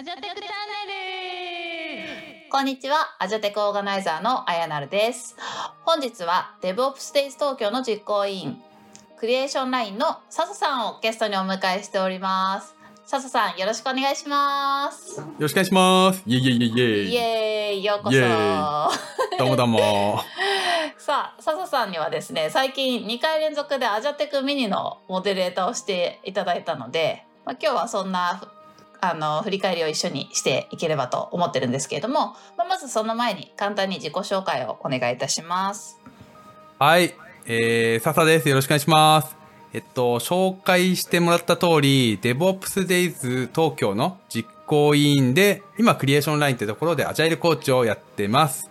アジャテクチャンネルこんにちは、アジャテクオーガナイザーのあやなるです。本日は DevOps Days 東京の実行委員、クリエーションラインの笹さんをゲストにお迎えしております。笹さん、よろしくお願いします。よろしくお願いします。イェイイェイイェイイェイ。イエーイ、ようこそ。どうもどうも。さあ、笹さんにはですね、最近2回連続でアジャテクミニのモデレーターをしていただいたので、まあ、今日はそんなあの振り返りを一緒にしていければと思ってるんですけれども、まあ、まずその前に簡単に自己紹介をお願いいたします。はい、えー、笹です。よろしくお願いします。えっと、紹介してもらった通り、DevOps Days 東京の実行委員で、今、クリエーションラインってところでアジャイルコーチをやってます。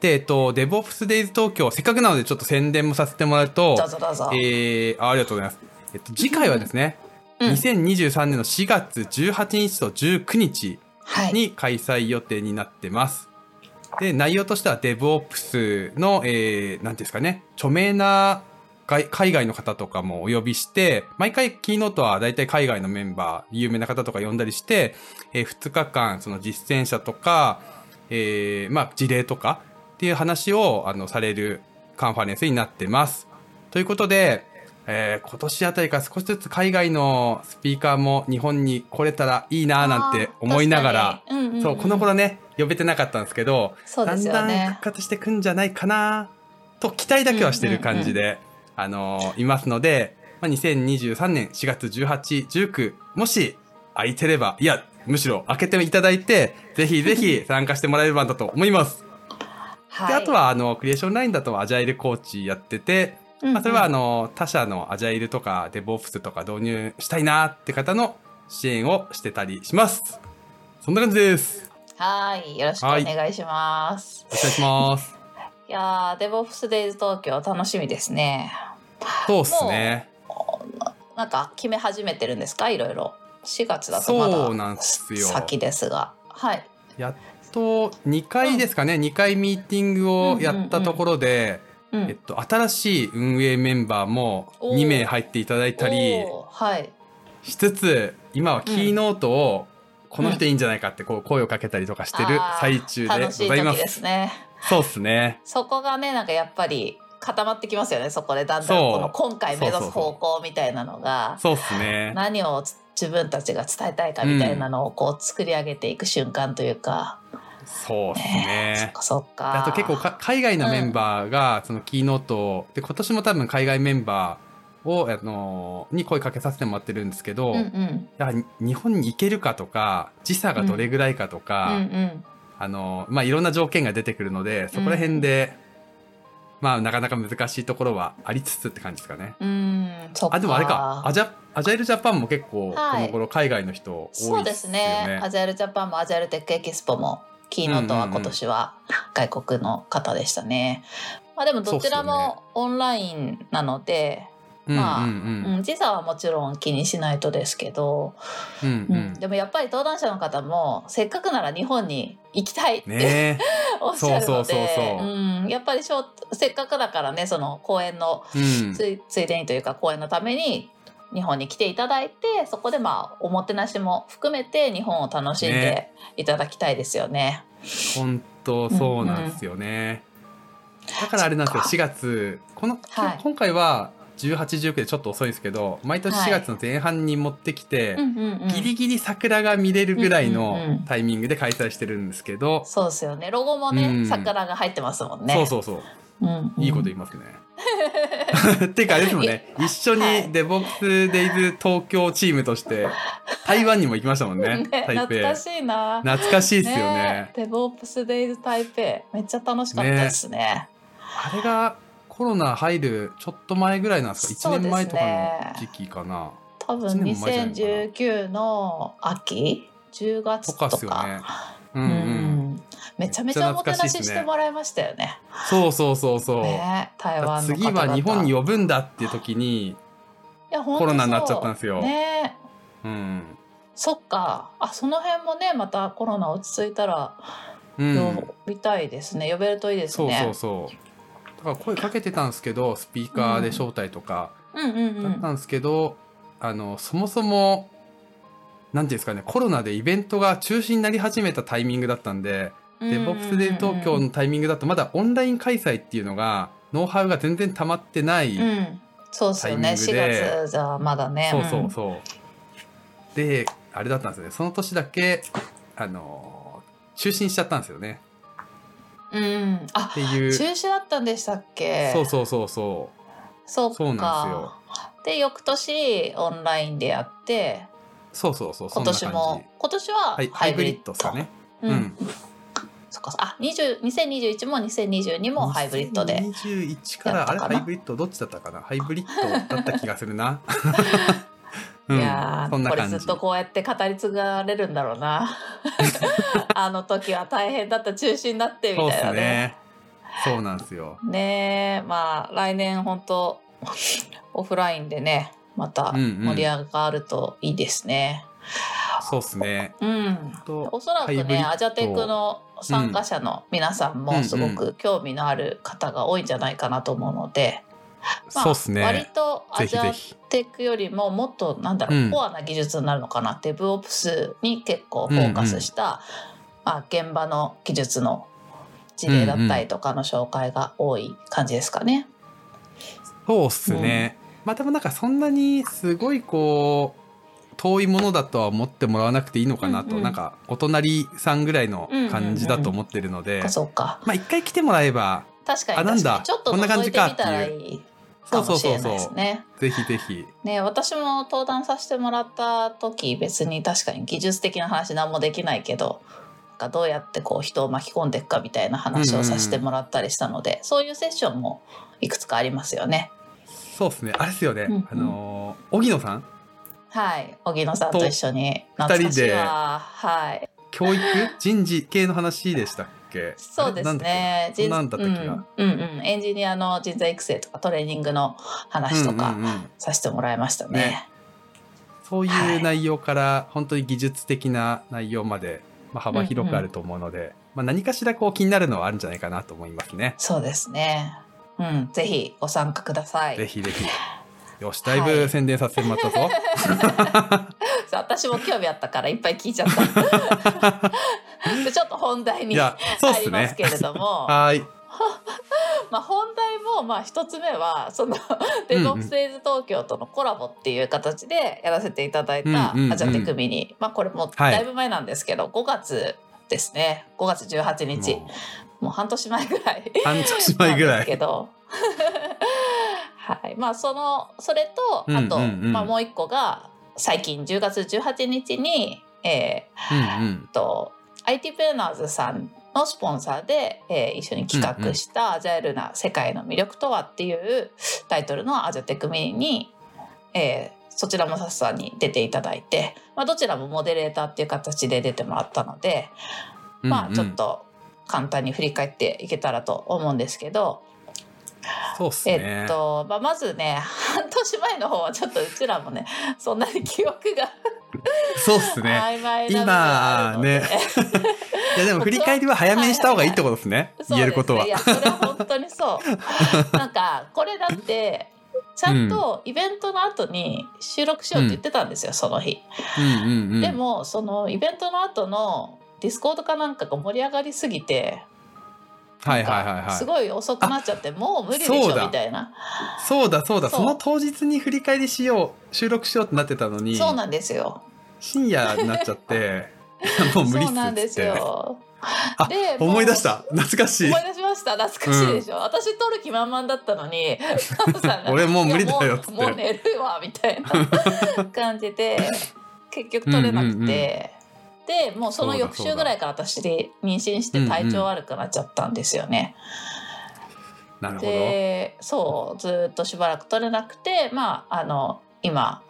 で、えっと、DevOps Days 東京、せっかくなのでちょっと宣伝もさせてもらうと、どうぞどうぞ。えー、あありがとうございます。えっと、次回はですね、うん2023年の4月18日と19日はい。に開催予定になってます。で、内容としては DevOps の、えー、なんですかね、著名な外海外の方とかもお呼びして、毎回キーノートは大体海外のメンバー、有名な方とか呼んだりして、えー、2日間、その実践者とか、えー、まあ、事例とかっていう話を、あの、されるカンファレンスになってます。ということで、えー今年あたりから少しずつ海外のスピーカーも日本に来れたらいいななんて思いながら、うんうんうんそう、この頃ね、呼べてなかったんですけど、そうですよだんだんね復。活してくんじゃないかなと期待だけはしてる感じで、あのーいますので、まあ、2023年4月18、19、もし空いてれば、いや、むしろ開けていただいて、ぜひぜひ 参加してもらえればだと思います。はい。で、あとは、あの、クリエーションラインだとアジャイルコーチやってて、うんうん、まあ、それはあの、他社のアジャイルとかデボオプスとか導入したいなって方の支援をしてたりします。そんな感じです。はい。よろしくお願いします。お願いします。い、やー、DevOps Days 東京楽しみですね。そうっすね。なんか決め始めてるんですか？いろいろ。4月だとまそうなんですよだ先ですが。はい。やっと2回ですかね、2回ミーティングをやったところで、うん。えっと、新しい運営メンバーもおー2名入っていただいたりはい。しつつ、今はキーノートをこの人いいんじゃないかってこう声をかけたりとかしてる最中でございます。時ですね。そうっすね。そこがね、なんかやっぱり固まってきますよね。そこでだんだんこの今回目指す方向みたいなのが、そうっすね。何をつ自分たちが伝えたいかみたいなのをこう作り上げていく瞬間というか。そうっすね。かそっか。あと結構か海外のメンバーがそのキーノートを、で今年も多分海外メンバーを、あのに声かけさせてもらってるんですけど、うんうん。やはり日本に行けるかとか時差がどれぐらいかとうか、んうん。あのまあいろんな条件が出てくるのでそこら辺で、まあなかなか難しいところはありつつって感じですかね。うん、そっか。あでもあれかアジャアジャイルジャパンも結構こはいの頃海外の人多いですよね。そうですね。アジャイルジャパンもアジャイルテックエキスポもキーノートは今年は外国の方でしたね。まあでもどちらもオンラインなので、まあうんうん。うん、時差はもちろん気にしないとですけど、うんうん。うんでもやっぱり登壇者の方もせっかくなら日本に行きたいって、ねえ。おっしゃるので、やっぱりしょうせっかくだからねその公演のうん。ついついでにというか公演のために日本に来ていただいてそこでまあおもてなしも含めて日本を楽しんでね。いただきたいですよね。本当そうなんですよね。だからあれなんですよ、そっ4月、この、はい。今回は18、19でちょっと遅いんですけど、毎年はい。4月の前半に持ってきて、うんうんうん。ギリギリ桜が見れるぐらいうんうんのうん。タイミングで開催してるんですけど、そうですよね。ロゴもね、うん。桜が入ってますもんね。そうそうそう、うんうん。いいこと言いますね。っていうかあれですもんね、一緒にはい DevOps Days 東京チームとして台湾にも行きましたもんね、ね台北。懐かしいな。懐かしいっすよね。デボープスデイズ台北めっちゃ楽しかったですね。あれがコロナ入るちょっと前ぐらいなんですか？そう ?1 ですね年前とかの時期かな。多分一年も前じゃないかな2019の秋？10月ととかかっすよね。ううんんうん。めちゃめちゃおもてなししてもらいましたよね。そうそうそうそう。ね台湾次々は日本に呼ぶんだっていう時に、いや本当コロナになっちゃったんですよねうん。そっかあその辺もねまたコロナ落ち着いたらうん。呼びたいですね、呼べるといいですそうね。そうそう。だから声かけてたんですけど、スピーカーで招待とかうんうんうんだったんですけど、あの、そもそも、なんていうんですかね、コロナでイベントが中止になり始めたタイミングだったんで、デボプスデイ東京のタイミングだとまだオンライン開催っていうのが、ノウハウが全然溜まってない。うん、そうですよね。4タイミングで月じゃまだね。そうそうそう。で、あれだったんですよね。その年だけ、あの、中止にしちゃったんですよね。うん。うん。あっ、ていう。中止だったんでしたっけ？そうそうそうそう。そうか。そうなんですよ。で、翌年オンラインでやって、そうそうそう。今年も、今年はハイブリッドですかね。う。うんん。そっか。あ、20 2021も2022もハイブリッドで。21から、あれハイブリッドどっちだったかな？ハイブリッドだった気がするな。ういんやーこれ。ずっとこうやって語り継がれるんだろうな。あの時は大変だった中止になってみたいなね。ね。そうなんですよ。ねえまあ来年本当 オフラインでねまたうんうん盛り上がるといいですね。そうですね。うん、とおそらくねアジャテクの参加者の皆さんもすごく興味のある方が多いんじゃないかなと思うので、まあそうです割ね。とアぜジャひぜひ。テクよりももっとなんだろう、うんコアな技術になるのかなデブオプスに結構フォーカスした、まあ、現場の技術の事例だったりとかの紹介が多い感じですかね。そうっすね。まあでもなんかそんなにすごいこう、遠いものだとは思ってもらわなくていいのかなと、うんうんなんかお隣さんぐらいの感じだと思ってるので、あそうかまあ一回来てもらえば、確かにあなんだ確かにちょっとこんな感じかっていうたらいいそうそうそうそう。ですね。ぜひぜひ。ね私も登壇させてもらった時別に確かに技術的な話何もできないけどなんかどうやってこう人を巻き込んでいくかみたいな話をさせてもらったりしたので、そういうセッションもいくつかありますよね。そうですね。あれですよね。うんうんあのー、荻野さんはい。荻野さんと一緒に。懐かしいわ。はい。教育人事系の話でしたっけ？そうですね。あれなんだったっけな、うん。うんうん。エンジニアの人材育成とかトレーニングの話とかうんうんうん。させてもらいましたね。ね。そういう内容から本当に技術的な内容まで、まあ、幅広くあると思うので、まあ、何かしらこう気になるのはあるんじゃないかなと思いますね。そうですね。うん、ぜひご参加ください。ぜひぜひ。よし、だいぶはい宣伝させてもらったぞ。そう私も興味あったからいっぱい聞いちゃった。で ちょっと本題にいや、そうっすね入ります。けれども、はーい。まあ本題もまあ一つ目はそのデボプスエイズ東京とのコラボっていう形でやらせていただいたアジャテクミニ、まあこれもはいだいぶ前なんですけど、5月ですね。5月18日、ももう半年前ぐらい。う半年前ぐらなんですけい。どはい。まあそのそれとあと、まあ、もう一個が最近10月18日に、えうんうん。ー、と IT プレーナーズさんのスポンサーで、えー一緒に企画した「アジャイルな世界の魅力とは」っていうタイトルのアジャテクミニに、えーそちらもさすさんに出ていただいて、まあ、どちらもモデレーターっていう形で出てもらったので、まあちょっと簡単に振り返っていけたらと思うんですけど、そうっすね。えっと、まあ、まずね半年前の方はちょっとうちらもねそんなに記憶がそうっすね。曖昧な今 いやでも振り返りは早めにした方がいいってことですね。言えることは。いやそれは本当にそう なんかこれだってちゃんとイベントの後に収録しようって言ってたんですよ、その日、うんうんうん。でもそのイベントの後のディスコードかなんかが盛り上がりすぎてはいはいはいはい。すごい遅くなっちゃってもう無理でしょみたいな。そうだ。そうだ。その当日に振り返りしよう収録しようってなってたのにそうなんですよ。深夜になっちゃって もう無理っすそうなんですよ。あで思い出した。懐かしい。思い出しました。懐かしいでしょ、私撮る気満々だったのに。俺もう無理だよっつって。もうもう寝るわみたいな感じで 結局撮れなくて、うんうんうんでもうその翌週ぐらいから私で妊娠して体調悪くなっちゃったんですよね。なるほどでそうずっとしばらく撮れなくてまああの今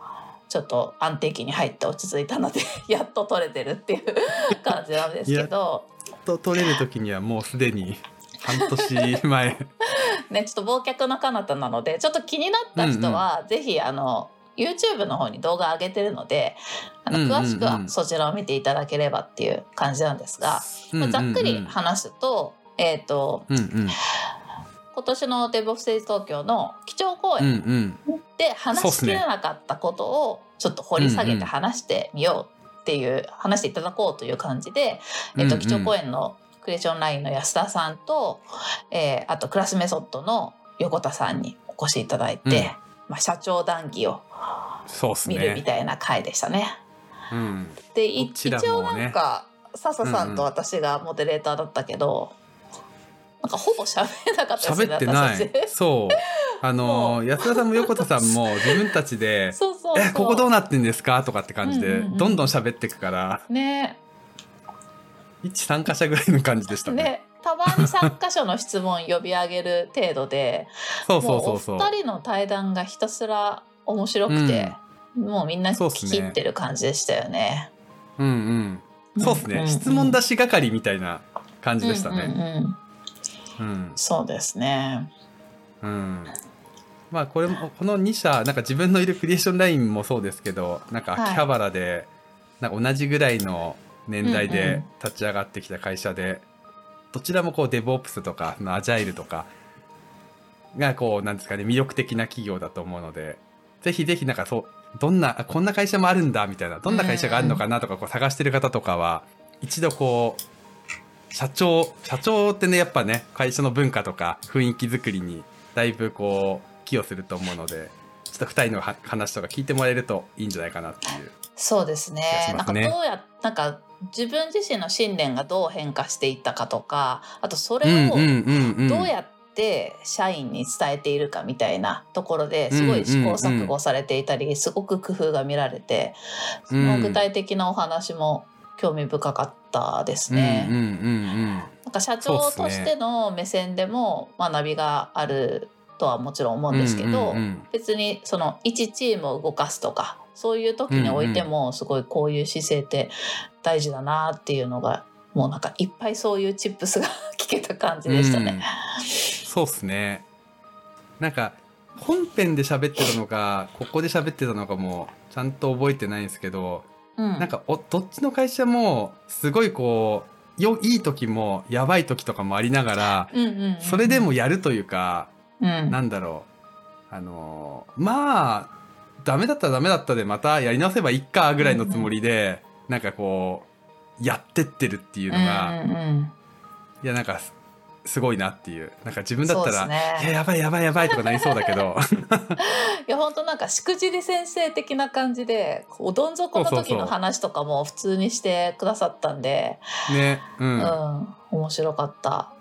ちょっと安定期に入って落ち着いたので やっと撮れてるっていう感じなんですけど。と撮れる時にはもうすでに半年前 ね、ちょっと忘却の彼方なのでちょっと気になった人は、ぜひあの YouTube の方に動画上げてるのであの詳しくはそちらを見ていただければっていう感じなんですが、うんうんうん。ざっくり話すと,、えー、とうんうん。今年のデブオフステージ東京の基調講演んで話しきれなかったことをちょっと掘り下げて話してみようっっていう話していただこうという感じで、えっと、基調講演のクリエーションラインの安田さんと、えーあとクラスメソッドの横田さんにお越しいただいて、うん。まあ、社長談義を見るみね。たいな回でしたね。うん。で一応なんか笹さんと私がモデレーターだったけど、なんかほぼ喋れなかったですね喋ってない。そう。あもの安田さんも横田さんも自分たちで そうそうえここどうなってんですかとかって感じで、うんうんうんどんどん喋ってくからね一参加者ぐらいの感じでしたね。ねたまに3箇所の質問呼び上げる程度で そうそうそうそう。二人の対談がひたすら面白くて、もうみんなそうっすね聞き入ってる感じでしたよね。うんうん。そうですね、んんん質問出し係みたいな感じでしたうんうね。んうんうん。そうですね。うん。まあこれもこの2社なんか自分のいるクリエーションラインもそうですけどなんかはい秋葉原で、なんか同じぐらいの年代うんうでん立ち上がってきた会社で、どちらもこうデブオプスとかアジャイルとかがこうなんですかね魅力的な企業だと思うのでぜひぜひなんかそうどんなあこんな会社もあるんだみたいなどんな会社があるのかなとかこう探してる方とかは一度こう社長社長ってねやっぱね会社の文化とか雰囲気作りにだいぶこう寄与すると思うのでちょっと2人のは話とか聞いてもらえるといいんじゃないかなっていう。そうですね。なんかどうやなんか自分自身の信念がどう変化していったかとかあとそれをうんうんうんうん。どうやって社員に伝えているかみたいなところですごい試行錯誤されていたりすごく工夫が見られてその具体的なお話も興味深かったですね。うんうんうんなんか社長としての目線でも学びがあるとはもちろん思うんですけど、うんうんうん。別にその一チームを動かすとかそういう時においてもすごいこういう姿勢って大事だなっていうのがもうなんかいっぱいそういうチップスが 聞けた感じでしたね。そうっすね。なんか本編で喋ってたのかここで喋ってたのかもちゃんと覚えてないんですけど、うん。なんかおどっちの会社もすごいこうよいい時もやばい時とかもありながら、うんうんうん。それでもやるというか、うん。なんだろう。あのーまあダメだったらダメだったでまたやり直せばいっかぐらいのつもりで、なんかこうやってってるっていうのが、うんうんうん。いやなんかすすごいなっていう。なんか自分だったら、ねいややばいやばいやばいとかなりそうだけど。いや本当なんかしくじり先生的な感じでこうどん底の時の話とかも普通にしてくださったんでねううんん、面白かった。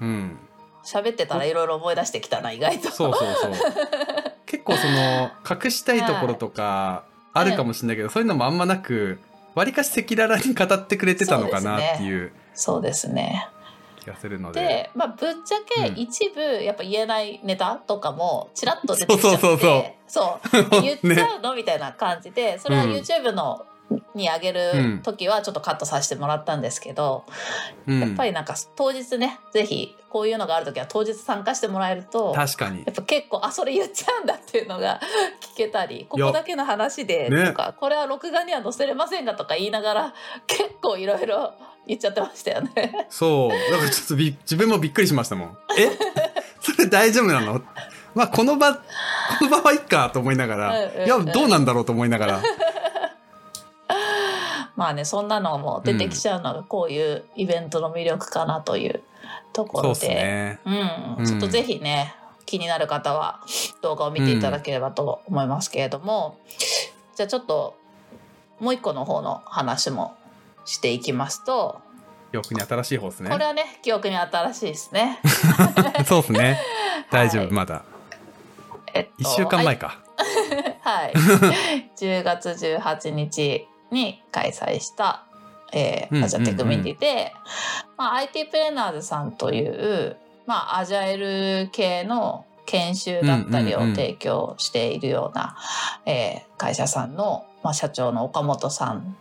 うん。喋ってたらいろいろ思い出してきたな意外と。そうそうそう。結構その隠したいところとかあるかもしれないけど、そういうのもあんまなくわりかし赤裸々に語ってくれてたのかなっていう。そうですね気がするので。で、まあ、ぶっちゃけうん。一部やっぱ言えないネタとかもちらっと出てきちゃって。そうそうそうそう。言っちゃうの、みたいな感じでそれはうん。YouTube の、に上げる時はちょっとカットさせてもらったんですけど、うん。やっぱりなんか当日ねぜひこういうのがある時は当日参加してもらえると確かに。やっぱ結構あそれ言っちゃうんだっていうのが 聞けたりここだけの話でね。とか、これは録画には載せれませんがとか言いながら結構いろいろ言っちゃってましたよね。そう。だからちょっとび自分もびっくりしましたもん。え？それ大丈夫なの？まあこの場この場はいっかと思いながら、うんうんうん。いやどうなんだろうと思いながら。まあねそんなのも出てきちゃうのがこういうイベントの魅力かなというところで。そうね。うん、うん。ちょっとぜひね気になる方は動画を見ていただければと思いますけれども、じゃあちょっともう一個の方の話もしていきますと、記憶に新しい方ですね。これはね記憶に新しいですね。そうですね。大丈夫、はいまだ。えっと1週間前か、はい、10月18日に開催した、えー、うんアジャテクミニティで、まあ、IT プレーナーズさんという、まあ、アジャイル系の研修だったりを提供しているような、えー会社さんの、まあ、社長の岡本さん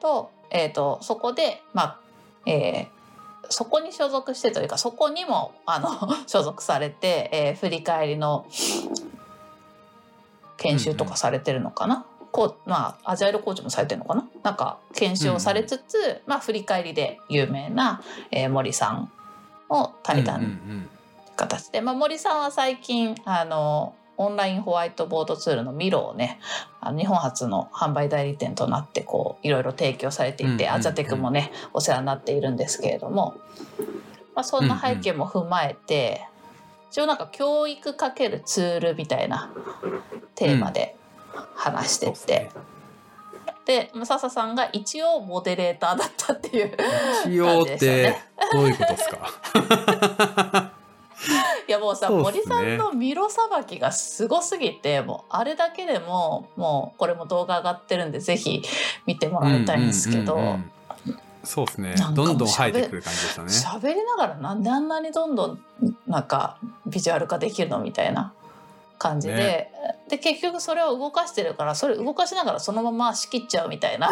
と,、えー、とそこで、まあえーそこに所属してというかそこにもあの 所属されて、えー振り返りの研修とかされてるのかな、こうまあアジャイルコーチもされてるのかな？なんか研修をされつつ、まあ振り返りで有名な、えー森さんを対談うんうん。形で、まあ、森さんは最近あのオンラインホワイトボードツールのミロをね日本初の販売代理店となってこういろいろ提供されていて、うんうんうん。アジャテクもねお世話になっているんですけれども、まあ、そんな背景も踏まえて、一応なんか教育かけるツールみたいなテーマで話してて、そうですねでまあ笹さんが一応モデレーターだったっていう一応ってどういうことですか？いやもうさ、ね。森さんのミロさばきがすごすぎてもうあれだけでももうこれも動画上がってるんでぜひ見てもらいたいんですけど、うんうんうんうん。そうですね。どんどん生えてくる感じでしたね。喋りながらなんであんなにどんどんなんかビジュアル化できるのみたいな感じで、ね。で結局それを動かしてるからそれ動かしながらそのまま仕切っちゃうみたいな。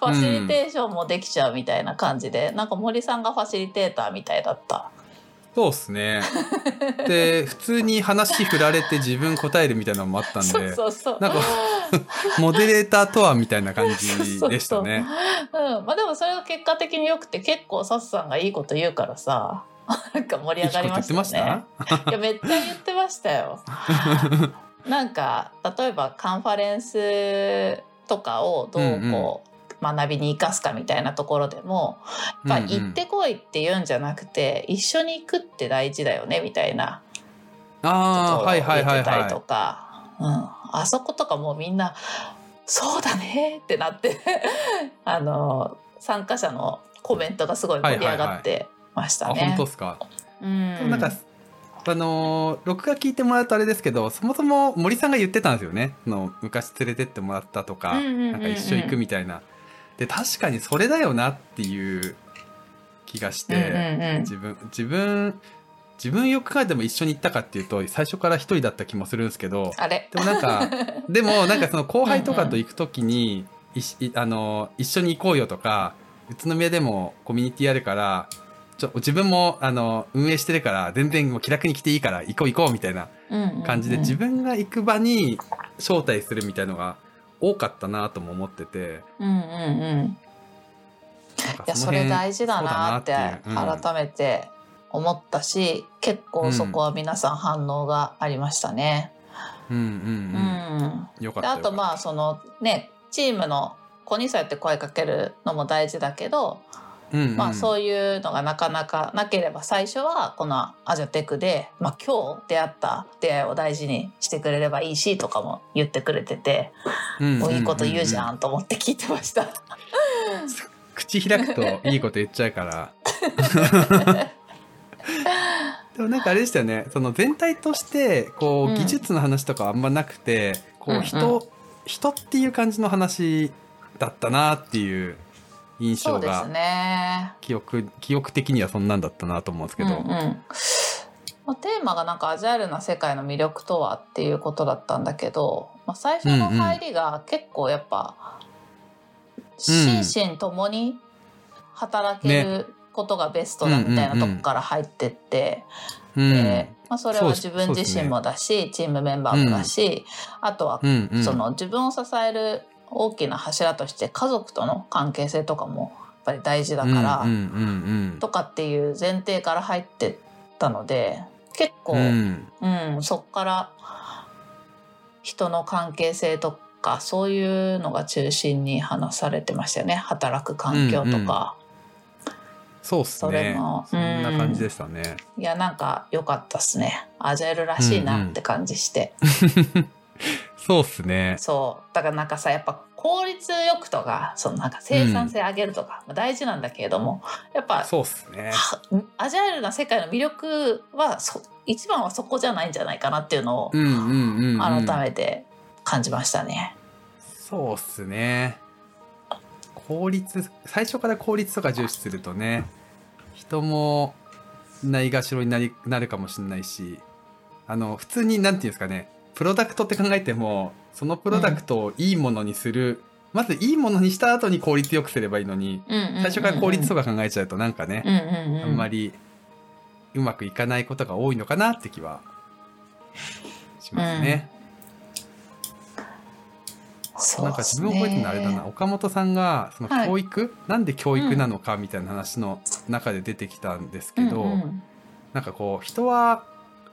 ファシリテーションもできちゃうみたいな感じで、なんか森さんがファシリテーターみたいだった。そうですね。で普通に話振られて自分答えるみたいなのもあったんそうでそうそう。なんか モデレーターとはみたいな感じでしたね。うん、まあでもそれが結果的に良くて結構サスさんがいいこと言うからさ なんか盛り上がりましたよいいやめっちゃ言ってましたよ。なんか例えばカンファレンスとかをどうこう学びに生かすかみたいなところでも、やっぱうんうん。行ってこいって言うんじゃなくて一緒に行くって大事だよねみたいな。ことを言ああはいはいはいってたりとはか、うん、あそことかもうみんな「そうだね」ってなって。あの参加者のコメントがすごい盛り上がってましいあたね。本当ですか？うん。なんか、あのー録画聞いてもらうとあれですけどそもそも森さんが言ってたんですよね。その昔連れてってもらったとか、うんうんうんうん。なんか一緒行くみたいなで確かにそれだよなっていう気がして、うんうんうん。自分自分自分よく考えても一緒に行ったかっていうと最初から一人だった気もするんですけどあれ？でもなんか でもなんかその後輩とかと行く時にいしいあの一緒に行こうよとか宇都宮でもコミュニティあるからちょ自分もあの運営してるから全然もう気楽に来ていいから行こう行こうみたいな感じで自分が行く場に招待するみたいのが多かったなとも思ってて。うんうんうん。いやそれ大事だなって改めて思ったし、結構そこは皆さん反応がありましたね。ううんうん。うん。んよかった。であとまあそのねチームの子にそうやって声かけるのも大事だけど、うんうん。まあそういうのがなかなかなければ最初はこのアジャテクで、まあ、今日出会った出会いを大事にしてくれればいいしとかも言ってくれてて、うんうんうんもういいこと言うじゃんと思って聞いてました。口開くといいこと言っちゃうから。でもなんかあれでしたよね。その全体としてこうんう技術の話とかあんまなくて、こうんううん。人、人っていう感じの話だったなっていう印象そうですがね。記憶記憶的にはそんなんだったなと思うんですけど、うんうん。まあ、テーマがなんかアジャイルな世界の魅力とはっていうことだったんだけど、まあ、最初の入りが結構やっぱ心身ともに働けることがベストだみたいなとこから入ってって、うんでまあ、それは自分自身もだし、チームメンバーもだし、あとはうんうん。その自分を支える大きな柱として家族との関係性とかもやっぱり大事だから。うんうんうんとかっていう前提から入ってったので結構、ううんんそっから人の関係性とかそういうのが中心に話されてましたよね。働く環境とか、そうっすそれそんな感じでしたね、いやなんか良かったっすね。アジャイルらしいなって感じして、そうっすね。そう。だからなんかさやっぱ効率よくとかそのなんか生産性上げるとか、まあ大事なんだけれどもやっぱそうっすね。はアジャイルな世界の魅力はそ一番はそこじゃないんじゃないかなっていうのをうんうんうん、うん、改めて感じましたね。そうっすね。効率最初から効率とか重視するとね人もないがしろになりなるかもしれないしあの普通になんていうんですかねプロダクトって考えてもそのプロダクトをいいものにする、まずいいものにした後に効率よくすればいいのに最初から効率とか考えちゃうとなんかね、うんうんうん、あんまりうまくいかないことが多いのかなって気はしますね。そうなんか自分覚えてるのあれだな。岡本さんがそのはい。教育、なんで教育なのかみたいな話の中で出てきたんですけど、うんうん。なんかこう人は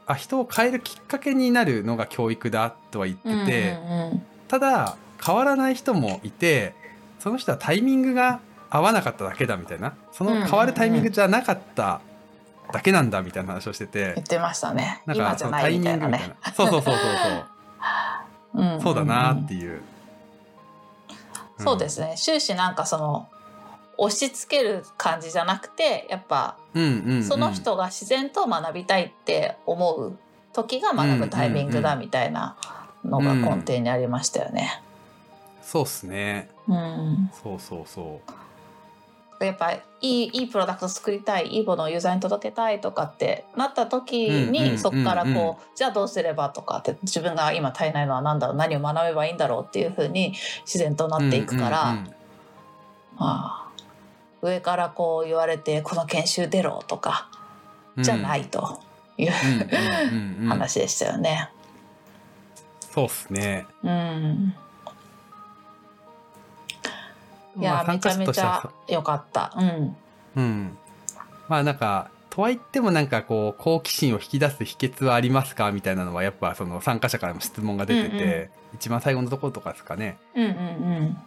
あ人を変えるきっかけになるのが教育だとは言ってて、うんうんただ変わらない人もいてその人はタイミングが合わなかっただけだみたいな。その変わるタイミングじゃなかっただけなんだみたいな話をしてて言。ってましたね。なんかそのタイミングみたいな。そうそうそうそうそう。うん。んんそうだなっていう。そうですね。終始なんかその押し付ける感じじゃなくてやっぱその人が自然と学びたいって思う時が学ぶタイミングだみたいなのが根底にありましたよね。そうっすね。うん、そうそうそう。やっぱいいいいプロダクト作りたいいいものをユーザーに届けたいとかってなった時にそこからこう、じゃあどうすればとかって自分が今足りないのは何だろう何を学べばいいんだろうっていうふうに自然となっていくから、まあ、上からこう言われてこの研修出ろとかじゃないという、うんうんうんうん話でしたよね。そうっすねうん、いや、まあめちゃめちゃ良かった。うん、うん。まあなんか、とはいってもなんかこう、好奇心を引き出す秘訣はありますか？みたいなのはやっぱその参加者からも質問が出てて、うんう一番最後のところとかですかね。うん、うん、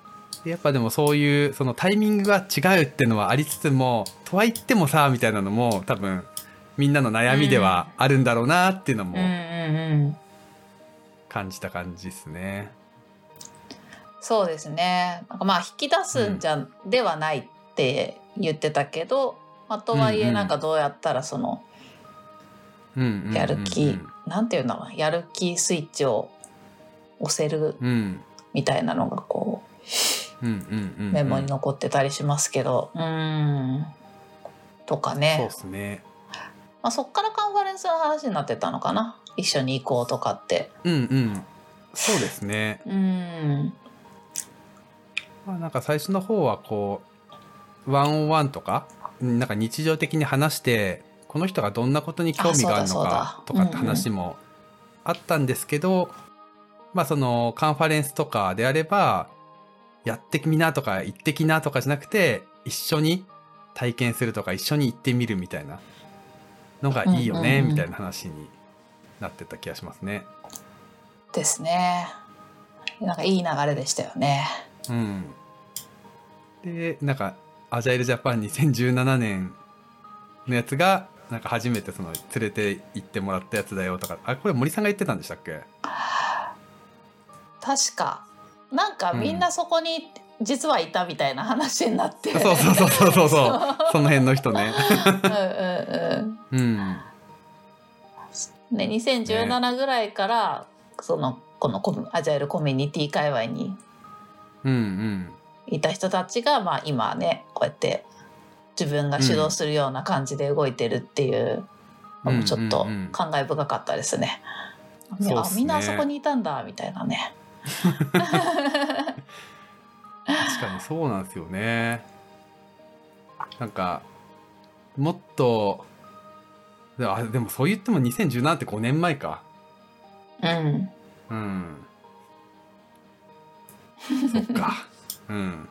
でやっぱでもそういうそのタイミングが違うっていうのはありつつも、とはいってもさ、みたいなのも多分みんなの悩みではあるんだろうなっていうのうん、うん、もうん。感じた感じですね。そうですね。なんかまあ引き出すんじゃ、ではないって言ってたけど、まあ、とはいうんうんえなんかどうやったらそのうんうんうんうんやる気、なんていうんだろうなやる気スイッチを押せるうん。みたいなのがこうんうんうんう。うんメモに残ってたりしますけど、うーんとかそうねですね。まあ、そっからカンファレンスの話になってたのかな一緒に行こうとかって。うんうん。そうですね。うんまあ、なんか最初の方はこうワンオンワンとかなんか日常的に話してこの人がどんなことに興味があるのかとかって話もあったんですけど、まあそのカンファレンスとかであればやってみなとか行ってきなとかじゃなくて一緒に体験するとか一緒に行ってみるみたいなのがいいよね、みたいな話になってた気がしますね。ですね。なんかいい流れでしたよね。うん、でなんか「アジャイルジャパン2017年」のやつがなんか初めてその連れて行ってもらったやつだよとかあこれ森さんが言ってたんでしたっけ？確かなんかみんなそこに実はいたみたいな話になって、そうそうそうそうそうそう。その辺の人ね。うんうんうんうん。ね2017ぐらいから、そのこのアジャイルコミュニティ界隈にうんうん。いた人たちが、まあ、今ねこうやって自分が主導するような感じで動いてるっていうのもちょっとうん。うんうん感慨深かったですね。そうっすね。あみんなあそこにいたんだみたいなね。確かにそうなんですよね。なんかもっとでもあでもそう言っても2017って5年前か。うんうん。そっか。うん。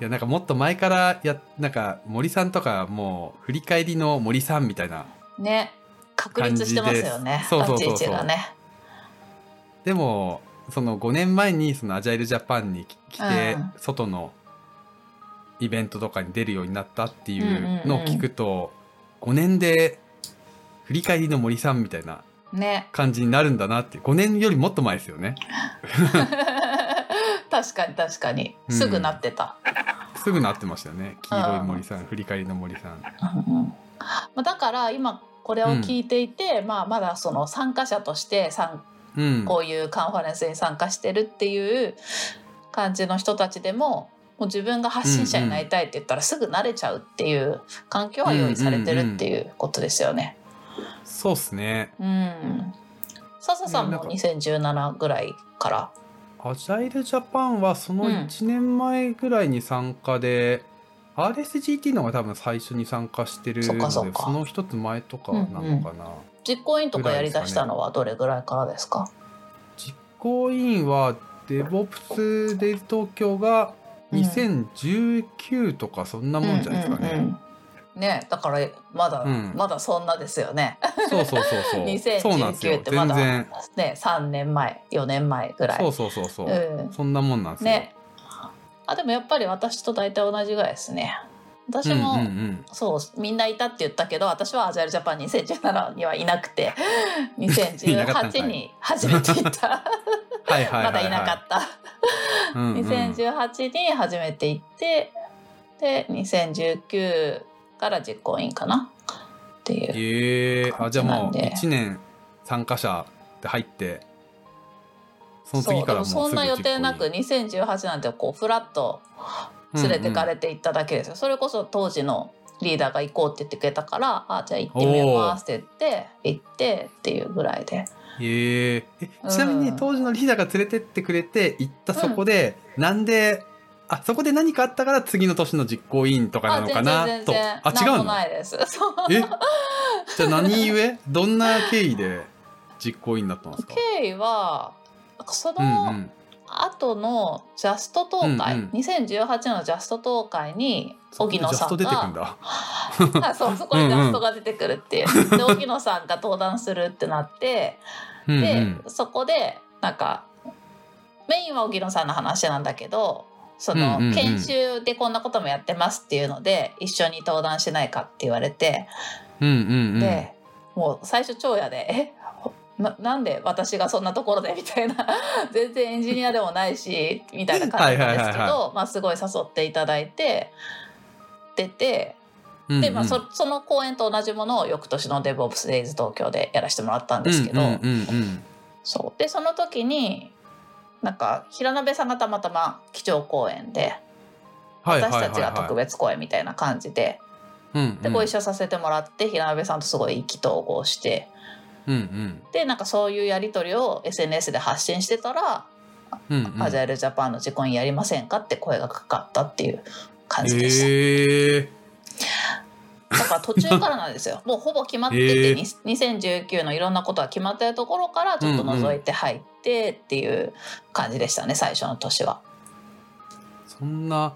いや、なんかもっと前からや、なんか森さんとかもう振り返りの森さんみたいな。ね確立してますよねそうそうそうそう立ちね。でも、その5年前にそのアジャイルジャパンに来て、うん。外のイベントとかに出るようになったっていうのを聞くと、5年で振り返りの森さんみたいなね。感じになるんだなっていう。5年よりもっと前ですよね。確かに確かに。うん。すぐなってた。すぐなってましたよね。黄色い森さん、振り返りの森さん。うだから今これを聞いていて、まあ、まだその参加者として参うん。こういうカンファレンスに参加してるっていう感じの人たちでももう自分が発信者になりたいって言ったらすぐ慣れちゃうっていう環境は用意されてるっていうことですよね。そうっすね。うん。笹さんもねなんか2017ぐらいから。アジャイルジャパンはそのうん1年前ぐらいに参加で、RSGT のが多分最初に参加してるのでその一つ前とかなのかな、実行委員とかやりだしたのはどれぐらいからですか？実行委員は DevOps デイズ東京が2019とかそんなもんじゃないですかね、うんうんうんねだからまだ、うんまだそんなですよね。そうそうそうそう。そうなんです2019よっ。てまだ。ね3年前4年前ぐらい。そうそうそうそう。うんそんなもんなんですよ。ね。あでもやっぱり私と大体同じぐらいですね。私も、うんうんうん。そうみんないたって言ったけど私はアジャイルジャパン2017にはいなくて いなかったんかい2018に初めて行った。はいはいはい、はい。まだいなかった、うんうん。2018に初めて行ってで2019から実行委員かな？っていうええ。あじゃあもう感じなんで。1年参加者で入ってその次からもうそんな予定なく実行2018なんてこうフラッと連れてかれて行っただけですよ、それこそ当時のリーダーが行こうって言ってくれたからあじゃあ行ってみますって言って行ってっていうぐらいで。え。ええちなみにうん当時のリーダーが連れてってくれて行ったそこで、なんであそこで何かあったから次の年の実行委員とかなのかな？とあ違うの？ないです。え？じゃあ何故？どんな経緯で実行委員だったんですか？経緯はそうんうのん後のジャスト東海、うんうん。2018のジャスト東海に荻野さんジャスト出てくんが そうそこにジャストが出てくるっていう、で 荻野さんが登壇するってなってうんで、うん。そこでなんかメインは荻野さんの話なんだけどその、うんうんうん。研修でこんなこともやってますっていうので一緒に登壇しないかって言われて、うんうんうん。でもう最初超やで「えななんで私がそんなところで? 」みたいな。全然エンジニアでもないしみたいな感じなんですけどまあすごい誘っていただいて出てで、まあ、そその公演と同じものを翌年の DevOps Days 東京でやらせてもらったんですけど。そう。でその時になんか平鍋さんがたまたま基調講演で私たちが特別講演みたいな感じででご一緒させてもらって平鍋さんとすごい意気投合してうんうん。でなんかそういうやり取りを SNS で発信してたらうんうん。アジャイルジャパンの実行委員やりませんかって声がかかったっていう感じでした。へえだから途中からなんですよ。もうほぼ決まってて、えー。に2019のいろんなことが決まってるところからちょっと覗いて入ってっていう感じでしたね、最初の年は。そんな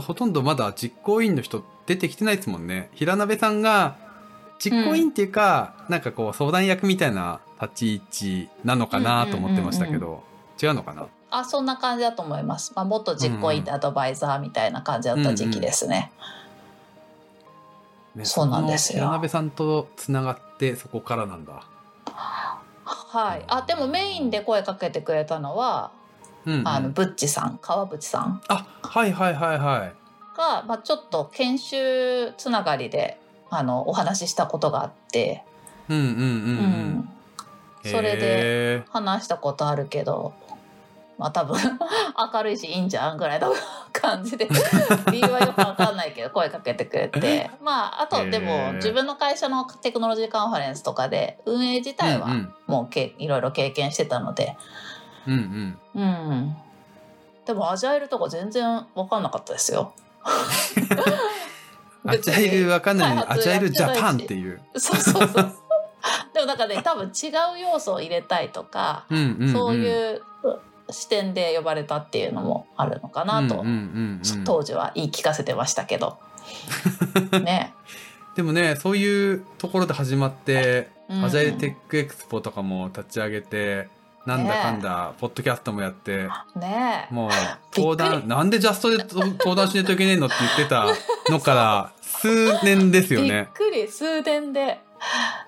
ほとんどまだ実行委員の人出てきてないですもんね。平鍋さんが実行委員っていうか、なんかこう相談役みたいな立ち位置なのかなと思ってましたけど、違うのかな？あそんな感じだと思います、まあ、元実行委員でアドバイザーみたいな感じだった時期ですね、ねそうなんですよ。その平鍋さんとつながってそこからなんだ、はい。あでもメインで声かけてくれたのは、うんうん。あのブッチさん。川淵さん。あはいはいはいはい。が、まあ、ちょっと研修つながりであのお話ししたことがあって、うんうんうんううん。それでへ話したことあるけどまあ多分 明るいしいいんじゃんぐらいの感じで。理由はよくわかんないけど声かけてくれて。まああとでも自分の会社のテクノロジーカンファレンスとかで運営自ー体はうん。もうけいろいろ経験してたので。うんうん。うん。でもアジャイルとか全然わかんなかったですよ。アジャイルわかんない。アジャイルジャパンっやていう。そうそうそう でもなんかね多分違う要素を入れたいとか、うんうんうん、そういう視点で呼ばれたっていうのもあるのかなと、うんうんうんうん当時は言い聞かせてましたけど。ね、でもねそういうところで始まって、うん。アジャイルテックエクスポとかも立ち上げてなんだかんだ、ポッドキャストもやってねえ。もう登壇なんでジャストでと登壇しないといけねえのって言ってた のから数年ですよびっね。くり数年で。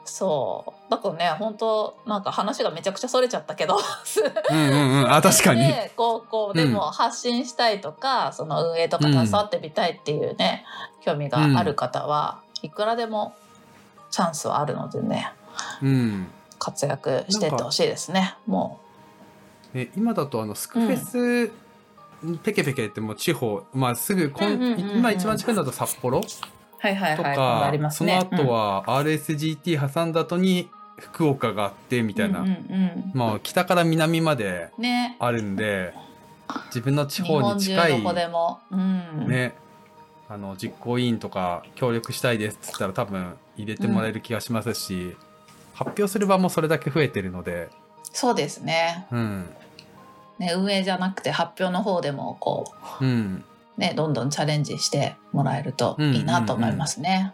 そう。だからね本当なんか話がめちゃくちゃそれちゃったけど。うんうんうん。あ確かに。でこうこうでも発信したいとか、その運営とか携わってみたいっていうね、興味がある方はいくらでもチャンスはあるのでね。うん活躍してってほしいですね。もね、今だとあのスクフェス、ペケペケってもう地方、まあ、すぐこん、うんうんうんうん。今一番近いのだと札幌とうはいはい。その後は RSGT 挟んだ後に福岡があってみたいな、うんうんうん。まあ北から南までうんね。あるんで自分の地日方に近いどこでも、うん、ね。あの実行委員とか協力したいですっつったら多分入れてもらえる気がしますし、発表する場もそれだけ増えてるので、そうですね。うん。ね運営じゃなくて発表の方でもこうん、うねどんどんチャレンジしてもらえるといいなと思いますね。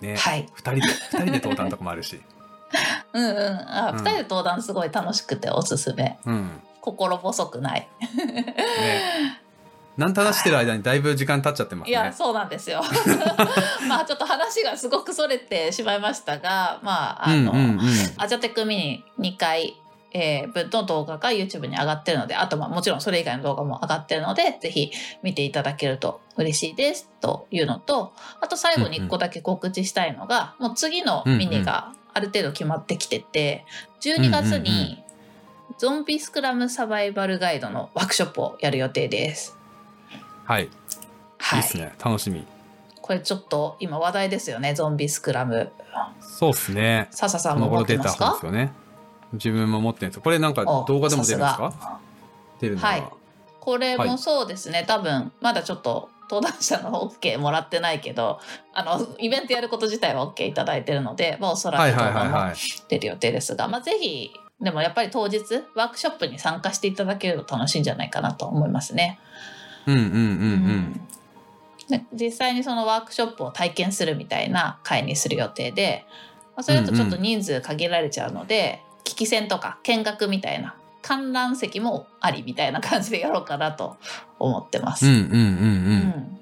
ね、はい。二人で二人で登壇とかもあるし、うんうん。あ、うん。二人で登壇すごい楽しくておすすめ。うん、心細くない。ね。なんと話してる間にだいぶ時間経っちゃってますね。いやそうなんですよ まあちょっと話がすごくそれてしまいましたがまああの、うんうんうん。アジャテックミニ2回、えー分の動画が YouTube に上がってるのであとまあもちろんそれ以外の動画も上がってるのでぜひ見ていただけると嬉しいですというのとあと最後に1個だけ告知したいのが、もう次のミニがある程度決まってきてて12月うんうんうんにゾンビスクラムサバイバルガイドのワークショップをやる予定です。はい、いはいいっすね。楽しみ。これちょっと今話題ですよねゾンビスクラム。そうっすね。笹さんも持ってますか？すよね。自分も持ってるんですよ。これなんかお動画でも出るんですさか出るのは。はいこれもそうですね、多分まだちょっと登壇者の OK もらってないけどあのイベントやること自体は OK いただいてるので、まあ、おそらくはい動画もはいはいはい。出る予定ですが、まあ、ぜひでもやっぱり当日ワークショップに参加していただけると楽しいんじゃないかなと思いますね。うんうんうんうん。で実際にそのワークショップを体験するみたいな会にする予定で、まあ、それだとちょっと人数限られちゃうので、聞き戦とか見学みたいな観覧席もありみたいな感じでやろうかなと思ってます。うんうんうんうん。うん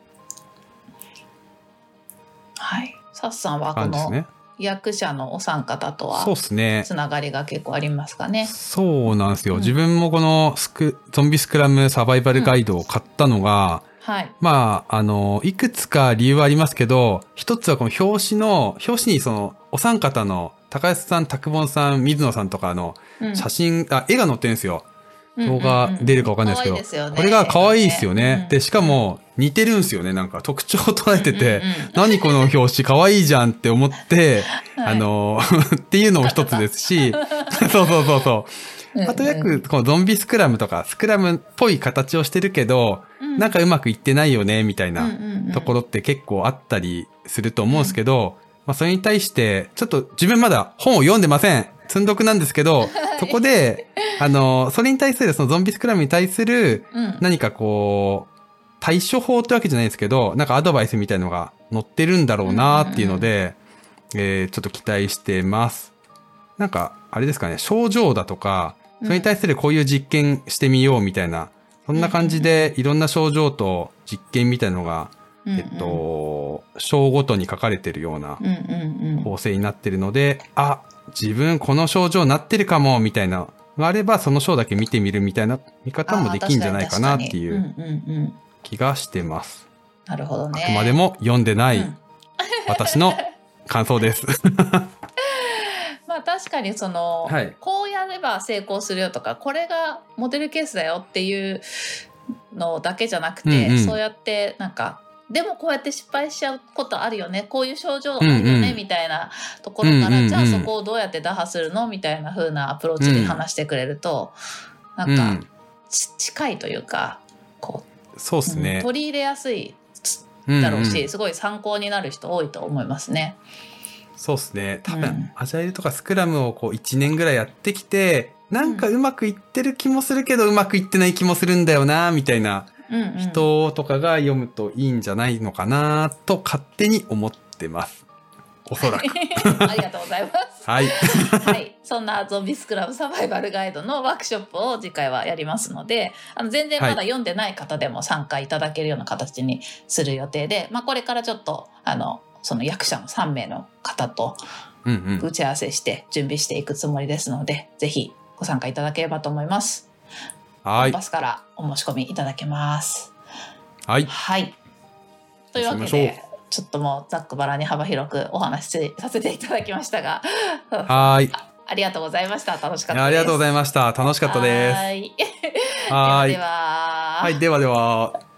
はい。サッさんはこの。役者のお三方とはそうっすね。つながりが結構ありますかね。そうなんですよ。うん自分もこのスク、ゾンビスクラムサバイバルガイドを買ったのが、はい。まあ、あの、いくつか理由はありますけど、一つはこの表紙の、表紙にその、お三方の、高安さん、拓本さん、水野さんとかのうん写真、あ、絵が載ってるんですよ。うん動画出るかわかんないですけど可愛いですよね。これが可愛いですよね。で、しか、うん。も、似てるんですよね。なんか特徴を捉えてて、うんうんうん。何この表紙可愛いじゃんって思って、はい。あの、っていうのも一つですし、そうそうそうそう。あとよく、このゾンビスクラムとか、スクラムっぽい形をしてるけど、なんかうまくいってないよね、みたいなところって結構あったりすると思うんですけど、まあそれに対して、ちょっと自分まだ本を読んでません。積んどくなんですけど、そこで、あの、それに対する、そのゾンビスクラムに対する、うん。何かこう、対処法ってわけじゃないですけど、なんかアドバイスみたいのが載ってるんだろうなっていうので、えーちょっと期待してます。なんか、あれですかね、症状だとか、それに対するこういう実験してみようみたいな、そんな感じでいろんな症状と実験みたいのが、えっと、章ごとに書かれてるような構成になってるので、あ、自分この症状なってるかも、みたいなのがあれば、その章だけ見てみるみたいな見方もできんじゃないかなっていう気がしてます。なるほどね。あくまでも読んでないうん私の感想です。まあ確かにその、はいこうやれば成功するよとかこれがモデルケースだよっていうのだけじゃなくて、うんうんそうやってなんかでもこうやって失敗しちゃうことあるよね。こういう症状あるよね、うんうん。みたいなところから、うんうんうん。じゃあそこをどうやって打破するのみたいな風なアプローチで話してくれると、なんか、うん。ち近いというかこう、そうですね。うん取り入れやすいうんだろうし、うんすごい参考になる人多いと思いますね。そうですね。多分、うん。アジャイルとかスクラムをこう1年ぐらいやってきて、なんかうまくいってる気もするけど、うまくいってない気もするんだよな、みたいなうんうん人とかが読むといいんじゃないのかな、と勝手に思ってます。おそらく。ありがとうございます。はい。はい、そんなゾンビスクラムサバイバルガイドのワークショップを次回はやりますので、あの全然まだ読んでない方でも参加いただけるような形にする予定で、まあこれからちょっとあのその役者の3名の方とうんうん。打ち合わせして準備していくつもりですので、ぜひご参加いただければと思います。はいコンパ。スからお申し込みいただけます。はい。はい。というわけで、ちょっともうざっくばらんに幅広くお話しさせていただきましたが、はい。いありがとうございました。楽しかったです。やありがとうございました。楽しかったです。はい。ではでは。はい。ではでは。